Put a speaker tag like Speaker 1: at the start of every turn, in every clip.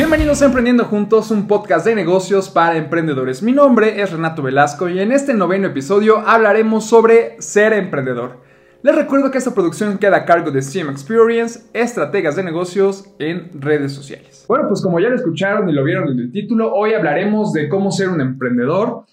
Speaker 1: Bienvenidos a Emprendiendo Juntos, un podcast de negocios para emprendedores. Mi nombre es Renato Velasco y en este noveno episodio hablaremos sobre ser emprendedor. Les recuerdo que esta producción queda a cargo de CM Experience, estrategas de negocios en redes sociales. Bueno, pues como ya lo escucharon y lo vieron en el título, hoy hablaremos de cómo ser un emprendedor.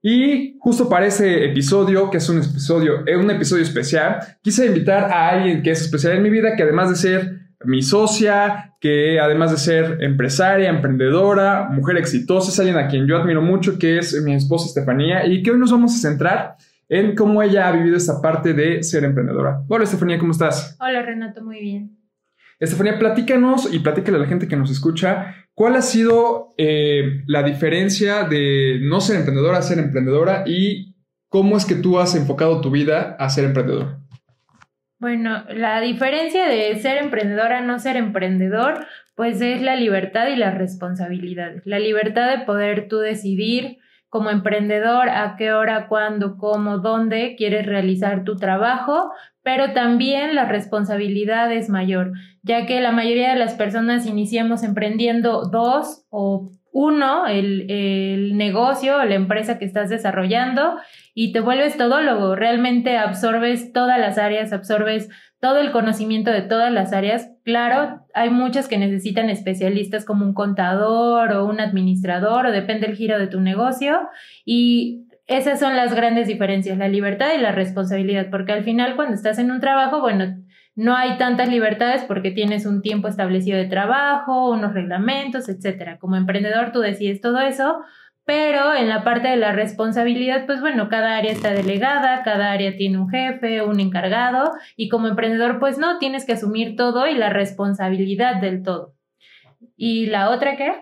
Speaker 1: Y justo para ese episodio, que es un episodio, eh, un episodio especial, quise invitar a alguien que es especial en mi vida, que además de ser mi socia, que además de ser empresaria, emprendedora, mujer exitosa, es alguien a quien yo admiro mucho, que es mi esposa Estefanía, y que hoy nos vamos a centrar en cómo ella ha vivido esta parte de ser emprendedora. Hola Estefanía, ¿cómo estás?
Speaker 2: Hola Renato, muy bien.
Speaker 1: Estefanía, platícanos y platícale a la gente que nos escucha, ¿cuál ha sido eh, la diferencia de no ser emprendedora a ser emprendedora y cómo es que tú has enfocado tu vida a ser emprendedor?
Speaker 2: Bueno, la diferencia de ser emprendedora a no ser emprendedor, pues es la libertad y la responsabilidad. La libertad de poder tú decidir como emprendedor a qué hora, cuándo, cómo, dónde quieres realizar tu trabajo, pero también la responsabilidad es mayor, ya que la mayoría de las personas iniciamos emprendiendo dos o uno, el, el negocio la empresa que estás desarrollando y te vuelves todólogo, realmente absorbes todas las áreas, absorbes todo el conocimiento de todas las áreas. Claro, hay muchas que necesitan especialistas como un contador o un administrador o depende del giro de tu negocio y esas son las grandes diferencias, la libertad y la responsabilidad, porque al final cuando estás en un trabajo, bueno, no hay tantas libertades porque tienes un tiempo establecido de trabajo, unos reglamentos, etcétera. Como emprendedor tú decides todo eso, pero en la parte de la responsabilidad, pues bueno, cada área está delegada, cada área tiene un jefe, un encargado, y como emprendedor, pues no, tienes que asumir todo y la responsabilidad del todo. ¿Y la otra qué?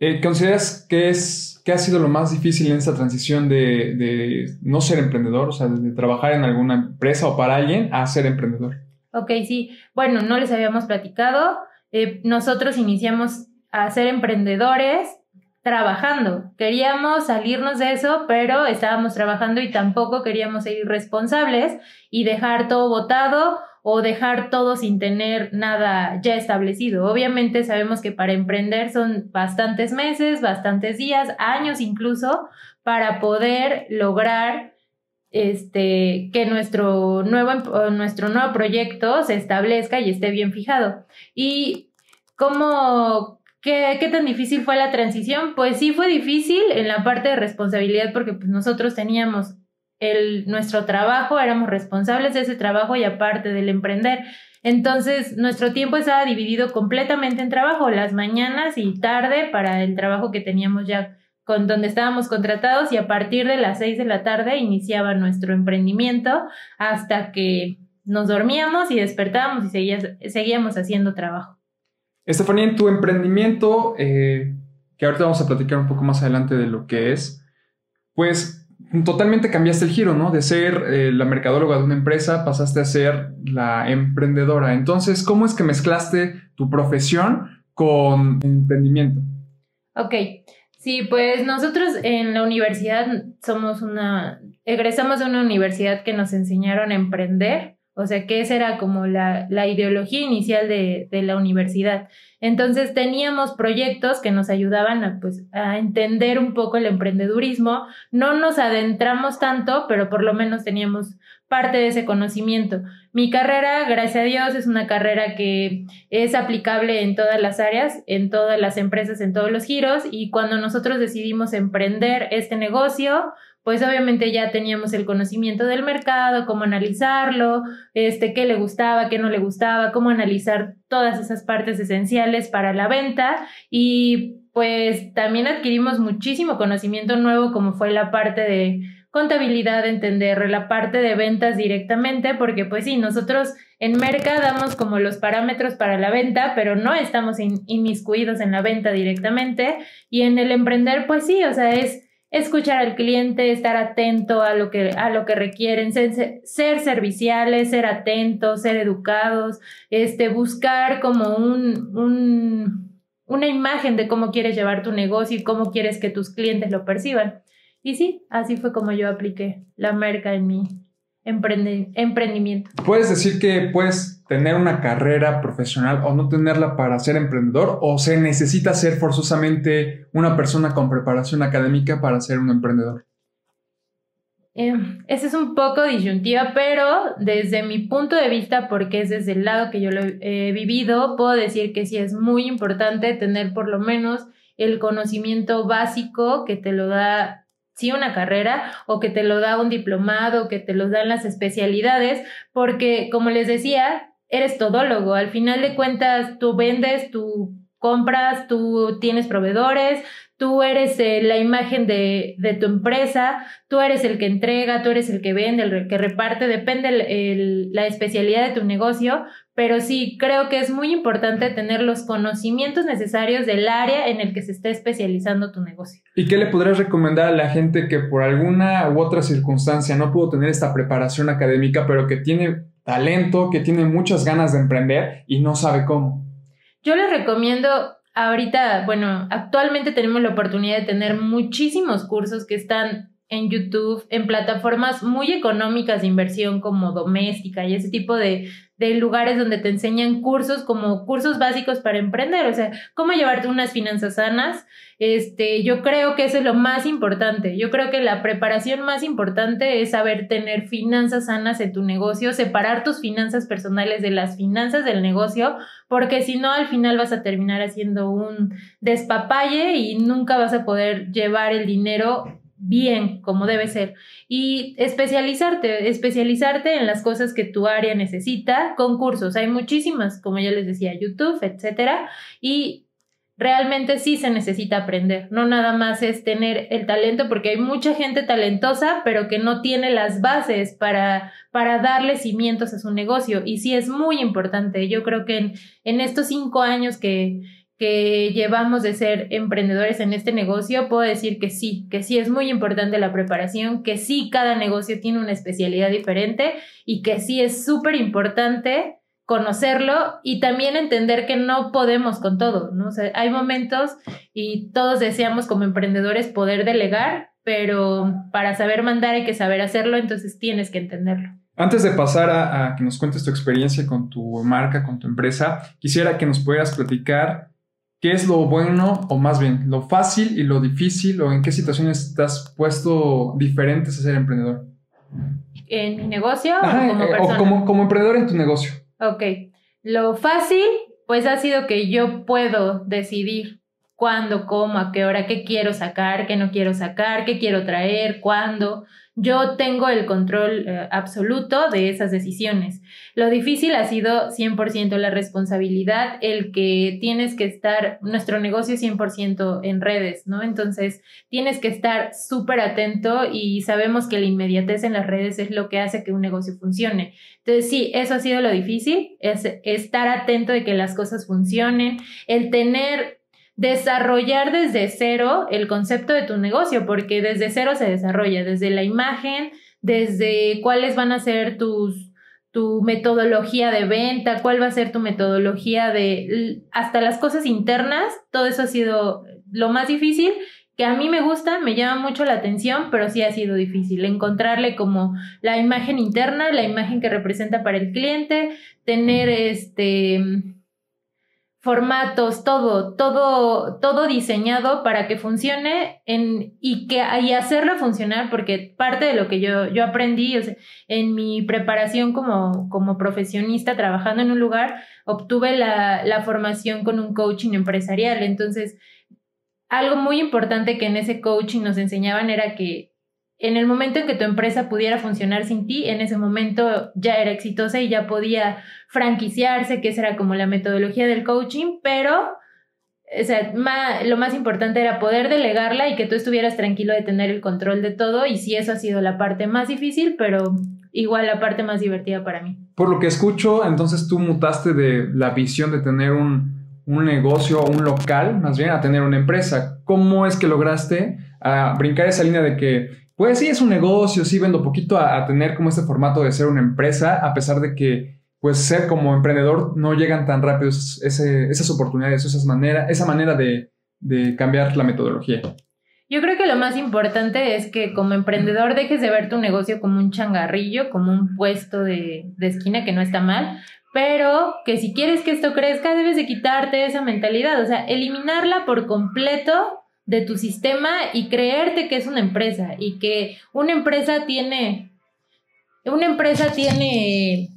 Speaker 1: Eh, ¿Consideras que es ha sido lo más difícil en esta transición de no ser emprendedor, o sea, de trabajar en alguna empresa o para alguien a ser emprendedor?
Speaker 2: Ok, sí. Bueno, no les habíamos platicado. Eh, nosotros iniciamos a ser emprendedores trabajando. Queríamos salirnos de eso, pero estábamos trabajando y tampoco queríamos ser irresponsables y dejar todo votado o dejar todo sin tener nada ya establecido. Obviamente sabemos que para emprender son bastantes meses, bastantes días, años incluso, para poder lograr este, que nuestro nuevo, nuestro nuevo proyecto se establezca y esté bien fijado. ¿Y cómo, qué, qué, tan difícil fue la transición? Pues sí fue difícil en la parte de responsabilidad porque pues, nosotros teníamos el, nuestro trabajo, éramos responsables de ese trabajo y aparte del emprender. Entonces, nuestro tiempo estaba dividido completamente en trabajo, las mañanas y tarde para el trabajo que teníamos ya con donde estábamos contratados y a partir de las seis de la tarde iniciaba nuestro emprendimiento hasta que nos dormíamos y despertábamos y seguíamos haciendo trabajo.
Speaker 1: Estefanía, en tu emprendimiento, eh, que ahorita vamos a platicar un poco más adelante de lo que es, pues totalmente cambiaste el giro, ¿no? De ser eh, la mercadóloga de una empresa, pasaste a ser la emprendedora. Entonces, ¿cómo es que mezclaste tu profesión con emprendimiento?
Speaker 2: Ok, Sí, pues nosotros en la universidad somos una, egresamos de una universidad que nos enseñaron a emprender, o sea que esa era como la, la ideología inicial de, de, la universidad. Entonces teníamos proyectos que nos ayudaban a, pues, a entender un poco el emprendedurismo. No nos adentramos tanto, pero por lo menos teníamos parte de ese conocimiento. Mi carrera, gracias a Dios, es una carrera que es aplicable en todas las áreas, en todas las empresas, en todos los giros y cuando nosotros decidimos emprender este negocio, pues obviamente ya teníamos el conocimiento del mercado, cómo analizarlo, este, qué le gustaba, qué no le gustaba, cómo analizar todas esas partes esenciales para la venta y pues también adquirimos muchísimo conocimiento nuevo como fue la parte de contabilidad, entender la parte de ventas directamente, porque pues sí, nosotros en Merca damos como los parámetros para la venta, pero no estamos inmiscuidos en la venta directamente. Y en el emprender, pues sí, o sea, es escuchar al cliente, estar atento a lo que, a lo que requieren, ser, ser serviciales, ser atentos, ser educados, este, buscar como un, un, una imagen de cómo quieres llevar tu negocio y cómo quieres que tus clientes lo perciban. Y sí, así fue como yo apliqué la merca en mi emprendimiento.
Speaker 1: ¿Puedes decir que puedes tener una carrera profesional o no tenerla para ser emprendedor o se necesita ser forzosamente una persona con preparación académica para ser un emprendedor?
Speaker 2: Eh, esa es un poco disyuntiva, pero desde mi punto de vista, porque es desde el lado que yo lo he vivido, puedo decir que sí es muy importante tener por lo menos el conocimiento básico que te lo da sí una carrera o que te lo da un diplomado, que te lo dan las especialidades, porque como les decía, eres todólogo, al final de cuentas tú vendes, tú compras, tú tienes proveedores, tú eres eh, la imagen de, de, tu empresa, tú eres el que entrega, tú eres el que vende, el que reparte, depende el, la especialidad de tu negocio, pero sí, creo que es muy importante tener los conocimientos necesarios del área en el que se está especializando tu negocio.
Speaker 1: ¿Y qué le podrías recomendar a la gente que por alguna u otra circunstancia no pudo tener esta preparación académica, pero que tiene talento, que tiene muchas ganas de emprender y no sabe cómo?
Speaker 2: Yo les recomiendo ahorita, bueno, actualmente tenemos la oportunidad de tener muchísimos cursos que están en YouTube, en plataformas muy económicas de inversión como doméstica y ese tipo de, de lugares donde te enseñan cursos como cursos básicos para emprender, o sea, cómo llevarte unas finanzas sanas. Este, yo creo que eso es lo más importante. Yo creo que la preparación más importante es saber tener finanzas sanas en tu negocio, separar tus finanzas personales de las finanzas del negocio, porque si no al final vas a terminar haciendo un despapalle y nunca vas a poder llevar el dinero bien, como debe ser. Y especializarte, especializarte en las cosas que tu área necesita, concursos, hay muchísimas, como ya les decía, YouTube, etcétera, y realmente sí se necesita aprender, no nada más es tener el talento, porque hay mucha gente talentosa, pero que no tiene las bases para, para darle cimientos a su negocio, y sí es muy importante. Yo creo que en, en estos cinco años que que llevamos de ser emprendedores en este negocio, puedo decir que sí, que sí es muy importante la preparación, que sí cada negocio tiene una especialidad diferente y que sí es súper importante conocerlo y también entender que no podemos con todo, ¿no? Hay momentos y todos deseamos como emprendedores poder delegar, pero para saber mandar hay que saber hacerlo, entonces tienes que entenderlo.
Speaker 1: Antes de pasar a, a que nos cuentes tu experiencia con tu marca, con tu empresa, quisiera que nos puedas platicar ¿Qué es lo bueno o más bien lo fácil y lo difícil o en qué situaciones estás puesto diferentes a ser emprendedor?
Speaker 2: ¿En mi negocio o como
Speaker 1: eh, O como, como emprendedor en tu negocio.
Speaker 2: Ok. Lo fácil, pues ha sido que yo puedo decidir cuándo, cómo, a qué hora, qué quiero sacar, qué no quiero sacar, qué quiero traer, cuándo. Yo tengo el control eh, absoluto de esas decisiones. Lo difícil ha sido 100% la responsabilidad, el que tienes que estar, nuestro negocio es 100% en redes, ¿no? Entonces, tienes que estar súper atento y sabemos que la inmediatez en las redes es lo que hace que un negocio funcione. Entonces, sí, eso ha sido lo difícil, es estar atento de que las cosas funcionen, el tener desarrollar desde cero el concepto de tu negocio, porque desde cero se desarrolla, desde la imagen, desde cuáles van a ser tus tu metodología de venta, cuál va a ser tu metodología de hasta las cosas internas, todo eso ha sido lo más difícil, que a mí me gusta, me llama mucho la atención, pero sí ha sido difícil encontrarle como la imagen interna, la imagen que representa para el cliente, tener este formatos, todo, todo, todo diseñado para que funcione en, y que y hacerlo funcionar, porque parte de lo que yo, yo aprendí en mi preparación como, como profesionista trabajando en un lugar, obtuve la, la formación con un coaching empresarial. Entonces, algo muy importante que en ese coaching nos enseñaban era que en el momento en que tu empresa pudiera funcionar sin ti, en ese momento ya era exitosa y ya podía franquiciarse, que esa era como la metodología del coaching, pero lo más importante era poder delegarla y que tú estuvieras tranquilo de tener el control de todo y si eso ha sido la parte más difícil, pero igual la parte más divertida para mí.
Speaker 1: Por lo que escucho, entonces tú mutaste de la visión de tener un, un negocio o un local, más bien a tener una empresa. ¿Cómo es que lograste a brincar esa línea de que pues sí, es un negocio, sí vendo poquito a, tener como este formato de ser una empresa, a pesar de que, pues, ser como emprendedor no llegan tan rápido esas oportunidades, esas maneras, esa manera de, cambiar la metodología.
Speaker 2: Yo creo que lo más importante es que como emprendedor dejes de ver tu negocio como un changarrillo, como un puesto de, de esquina que no está mal, pero que si quieres que esto crezca debes de quitarte esa mentalidad, o sea, eliminarla por completo de tu sistema y creerte que es una empresa y que una empresa tiene una empresa tiene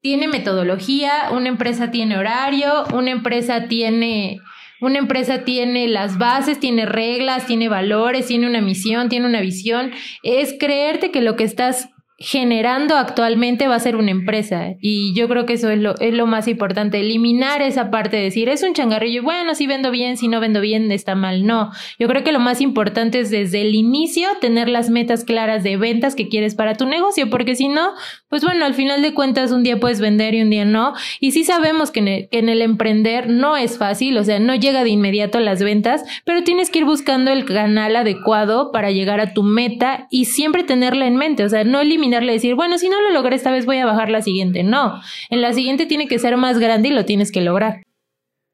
Speaker 2: tiene metodología, una empresa tiene horario, una empresa tiene una empresa tiene las bases, tiene reglas, tiene valores, tiene una misión, tiene una visión. Es creerte que lo que estás generando actualmente va a ser una empresa. Y yo creo que eso es lo, es lo más importante, eliminar esa parte de decir, es un changarrillo, bueno, si vendo bien, si no vendo bien, está mal. No, yo creo que lo más importante es desde el inicio tener las metas claras de ventas que quieres para tu negocio, porque si no, pues bueno, al final de cuentas un día puedes vender y un día no. Y sí sabemos que en el, que en el emprender no es fácil, o sea, no llega de inmediato las ventas, pero tienes que ir buscando el canal adecuado para llegar a tu meta y siempre tenerla en mente, o sea, no eliminar decir, bueno, si no lo logré esta vez voy a bajar la siguiente. No, en la siguiente tiene que ser más grande y lo tienes que lograr.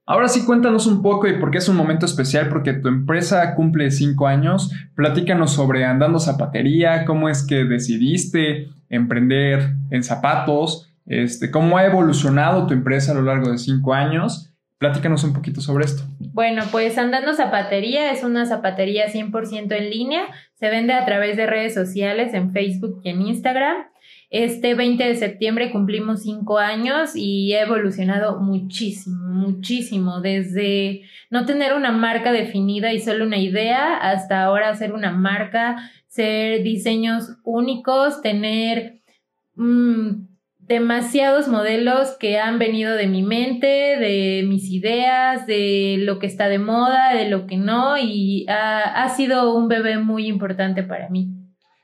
Speaker 1: Ahora sí, cuéntanos un poco y por qué es un momento especial, porque tu empresa cumple cinco años. Platícanos sobre Andando Zapatería, cómo es que decidiste emprender en zapatos, este, cómo ha evolucionado tu empresa a lo largo de cinco años. Platícanos un poquito sobre esto.
Speaker 2: Bueno, pues Andando Zapatería es una zapatería 100% en línea. Se vende a través de redes sociales, en Facebook y en Instagram. Este 20 de septiembre cumplimos cinco años y he evolucionado muchísimo, muchísimo, desde no tener una marca definida y solo una idea hasta ahora ser una marca, ser diseños únicos, tener mm, demasiados modelos que han venido de mi mente, de mis ideas, de lo que está de moda, de lo que no, y ha, sido un bebé muy importante para mí.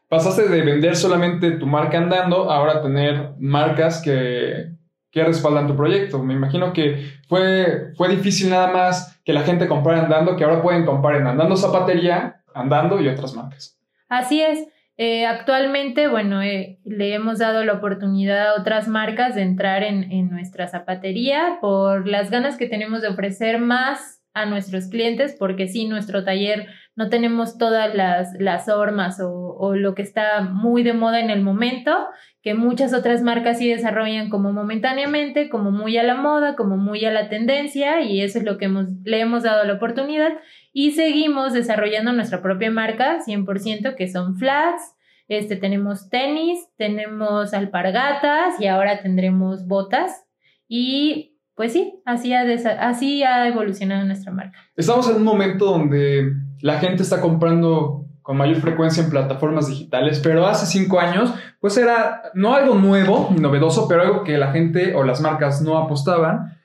Speaker 1: Pasaste de vender solamente tu marca andando, ahora tener marcas que, que respaldan tu proyecto. Me imagino que fue, fue difícil nada más que la gente comprara andando, que ahora pueden comprar en andando zapatería, andando y otras marcas.
Speaker 2: Así es. Eh, actualmente, bueno, eh, le hemos dado la oportunidad a otras marcas de entrar en, en, nuestra zapatería por las ganas que tenemos de ofrecer más a nuestros clientes, porque sí, nuestro taller no tenemos todas las, las hormas o, o lo que está muy de moda en el momento, que muchas otras marcas sí desarrollan como momentáneamente, como muy a la moda, como muy a la tendencia, y eso es lo que hemos, le hemos dado la oportunidad y seguimos desarrollando nuestra propia marca 100% que son flats. Este, tenemos tenis, tenemos alpargatas y ahora tendremos botas. Y pues sí, así ha, evolucionado nuestra marca.
Speaker 1: Estamos en un momento donde la gente está comprando con mayor frecuencia en plataformas digitales, pero hace cinco años, pues era no algo nuevo ni novedoso, pero algo que la gente o las marcas no apostaban.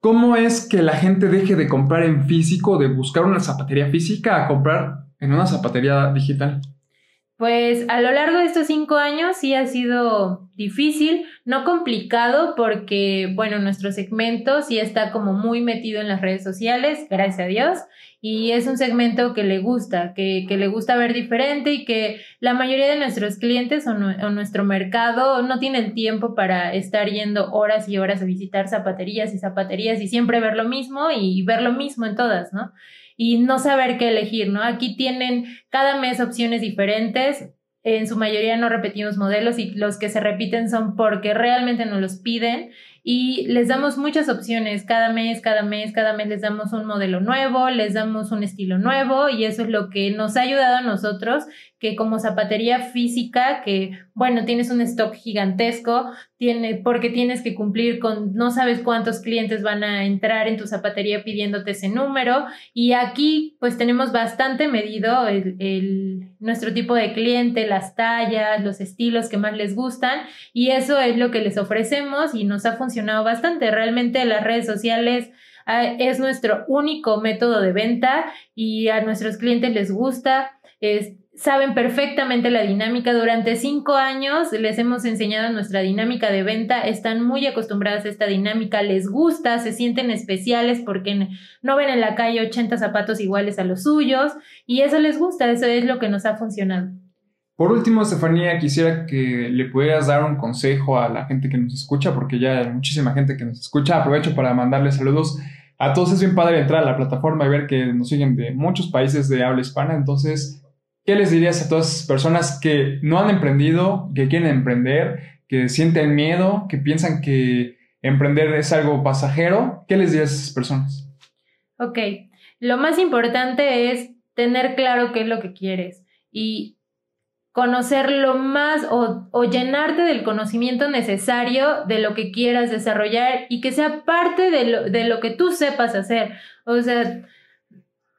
Speaker 1: ¿Cómo es que la gente deje de comprar en físico, de buscar una zapatería física, a comprar en una zapatería digital?
Speaker 2: Pues a lo largo de estos cinco años sí ha sido difícil, no complicado, porque, bueno, nuestro segmento sí está como muy metido en las redes sociales, gracias a Dios, y es un segmento que le gusta, que, le gusta ver diferente y que la mayoría de nuestros clientes o, nuestro mercado no tiene el tiempo para estar yendo horas y horas a visitar zapaterías y zapaterías y siempre ver lo mismo y ver lo mismo en todas, ¿no? Y no saber qué elegir, ¿no? Aquí tienen cada mes opciones diferentes. En su mayoría no repetimos modelos y los que se repiten son porque realmente nos los piden y les damos muchas opciones cada mes, cada mes, cada mes les damos un modelo nuevo, les damos un estilo nuevo y eso es lo que nos ha ayudado a nosotros que como zapatería física, que bueno, tienes un stock gigantesco, tiene, porque tienes que cumplir con, no sabes cuántos clientes van a entrar en tu zapatería pidiéndote ese número. Y aquí pues tenemos bastante medido el, el, nuestro tipo de cliente, las tallas, los estilos que más les gustan. Y eso es lo que les ofrecemos y nos ha funcionado bastante. Realmente las redes sociales ah, es nuestro único método de venta y a nuestros clientes les gusta. Saben perfectamente la dinámica. Durante cinco años les hemos enseñado nuestra dinámica de venta, están muy acostumbradas a esta dinámica, les gusta, se sienten especiales porque no ven en la calle 80 zapatos iguales a los suyos y eso les gusta, eso es lo que nos ha funcionado.
Speaker 1: Por último, Estefanía, quisiera que le pudieras dar un consejo a la gente que nos escucha, porque ya hay muchísima gente que nos escucha. Aprovecho para mandarle saludos a todos es bien padre entrar a la plataforma y ver que nos siguen de muchos países de habla hispana. Entonces, ¿qué les dirías a todas esas personas que no han emprendido, que quieren emprender, que sienten miedo, que piensan que emprender es algo pasajero? ¿Qué les dirías a esas personas?
Speaker 2: Ok, lo más importante es tener claro qué es lo que quieres y conocer lo más o, llenarte del conocimiento necesario de lo que quieras desarrollar y que sea parte de lo, de lo que tú sepas hacer. O sea,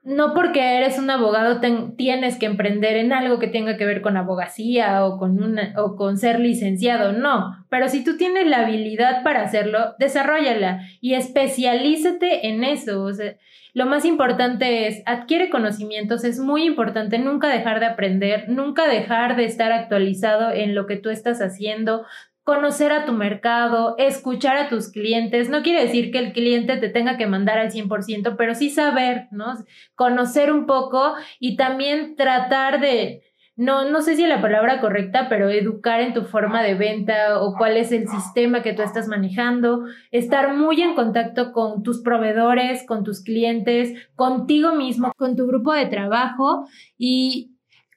Speaker 2: no porque eres un abogado tienes que emprender en algo que tenga que ver con abogacía o con, una, o con ser licenciado, no. Pero si tú tienes la habilidad para hacerlo, desarrollala y especialízate en eso. Lo más importante es adquiere conocimientos, es muy importante nunca dejar de aprender, nunca dejar de estar actualizado en lo que tú estás haciendo, conocer a tu mercado, escuchar a tus clientes. No quiere decir que el cliente te tenga que mandar al 100%, pero sí saber, ¿no? Conocer un poco y también tratar de, no, no sé si la palabra correcta, pero educar en tu forma de venta o cuál es el sistema que tú estás manejando, estar muy en contacto con tus proveedores, con tus clientes, contigo mismo, con tu grupo de trabajo y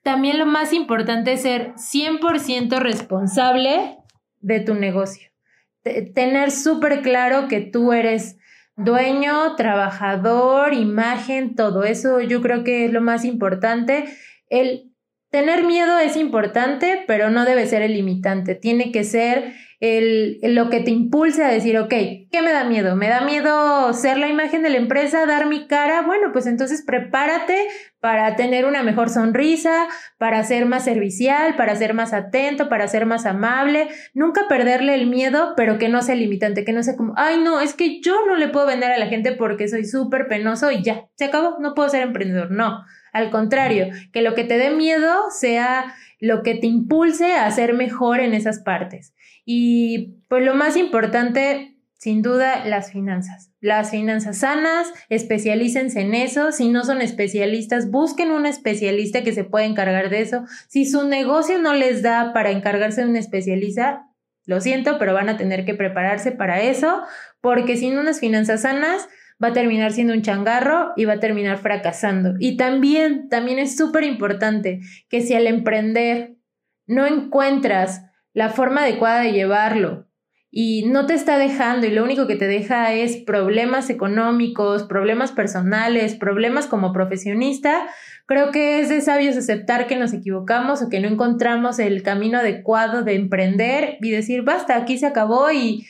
Speaker 2: también lo más importante es ser 100% responsable de tu negocio. tener súper claro que tú eres dueño, trabajador, imagen, todo eso yo creo que es lo más importante. El tener miedo es importante, pero no debe ser el limitante. Tiene que ser el, lo que te impulse a decir, ok, ¿qué me da miedo? ¿Me da miedo ser la imagen de la empresa, dar mi cara? Bueno, pues entonces prepárate para tener una mejor sonrisa, para ser más servicial, para ser más atento, para ser más amable. Nunca perderle el miedo, pero que no sea limitante, que no sea como, ay, no, es que yo no le puedo vender a la gente porque soy súper penoso y ya, se acabó, no puedo ser emprendedor. No, al contrario, que lo que te dé miedo sea lo que te impulse a ser mejor en esas partes. Y pues lo más importante, sin duda, las finanzas. Las finanzas sanas, especialícense en eso. Si no son especialistas, busquen un especialista que se pueda encargar de eso. Si su negocio no les da para encargarse de un especialista, lo siento, pero van a tener que prepararse para eso, porque sin unas finanzas sanas, va a terminar siendo un changarro y va a terminar fracasando. Y también, también es súper importante que si al emprender no encuentras la forma adecuada de llevarlo y no te está dejando y lo único que te deja es problemas económicos, problemas personales, problemas como profesionista, creo que es de sabios aceptar que nos equivocamos o que no encontramos el camino adecuado de emprender y decir, basta, aquí se acabó y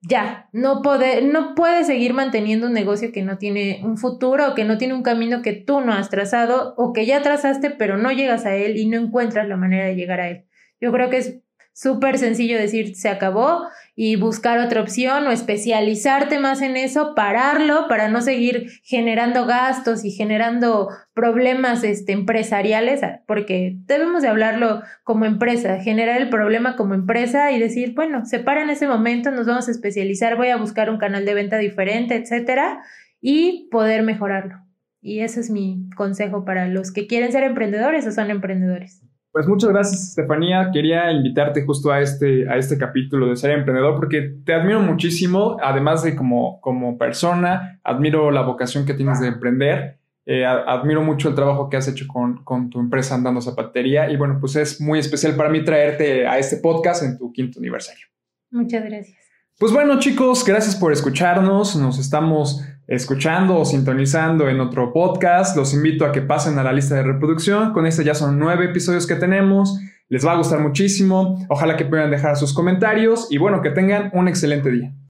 Speaker 2: ya, no, puede, no puedes seguir manteniendo un negocio que no tiene un futuro o que no tiene un camino que tú no has trazado o que ya trazaste pero no llegas a él y no encuentras la manera de llegar a él. Yo creo que es súper sencillo decir se acabó y buscar otra opción o especializarte más en eso, pararlo para no seguir generando gastos y generando problemas este, empresariales, porque debemos de hablarlo como empresa, generar el problema como empresa y decir, bueno, se para en ese momento, nos vamos a especializar, voy a buscar un canal de venta diferente, etcétera, y poder mejorarlo. Y ese es mi consejo para los que quieren ser emprendedores o son emprendedores.
Speaker 1: Pues muchas gracias, Estefanía. Quería invitarte justo a este, a este capítulo de ser emprendedor porque te admiro muchísimo, además de como, como persona, admiro la vocación que tienes de emprender. Eh, admiro mucho el trabajo que has hecho con, con, tu empresa Andando Zapatería y bueno, pues es muy especial para mí traerte a este podcast en tu quinto aniversario.
Speaker 2: Muchas gracias.
Speaker 1: Pues bueno chicos, gracias por escucharnos. Nos estamos escuchando o sintonizando en otro podcast. Los invito a que pasen a la lista de reproducción. Con este ya son nueve episodios que tenemos. Les va a gustar muchísimo. Ojalá que puedan dejar sus comentarios y bueno, que tengan un excelente día.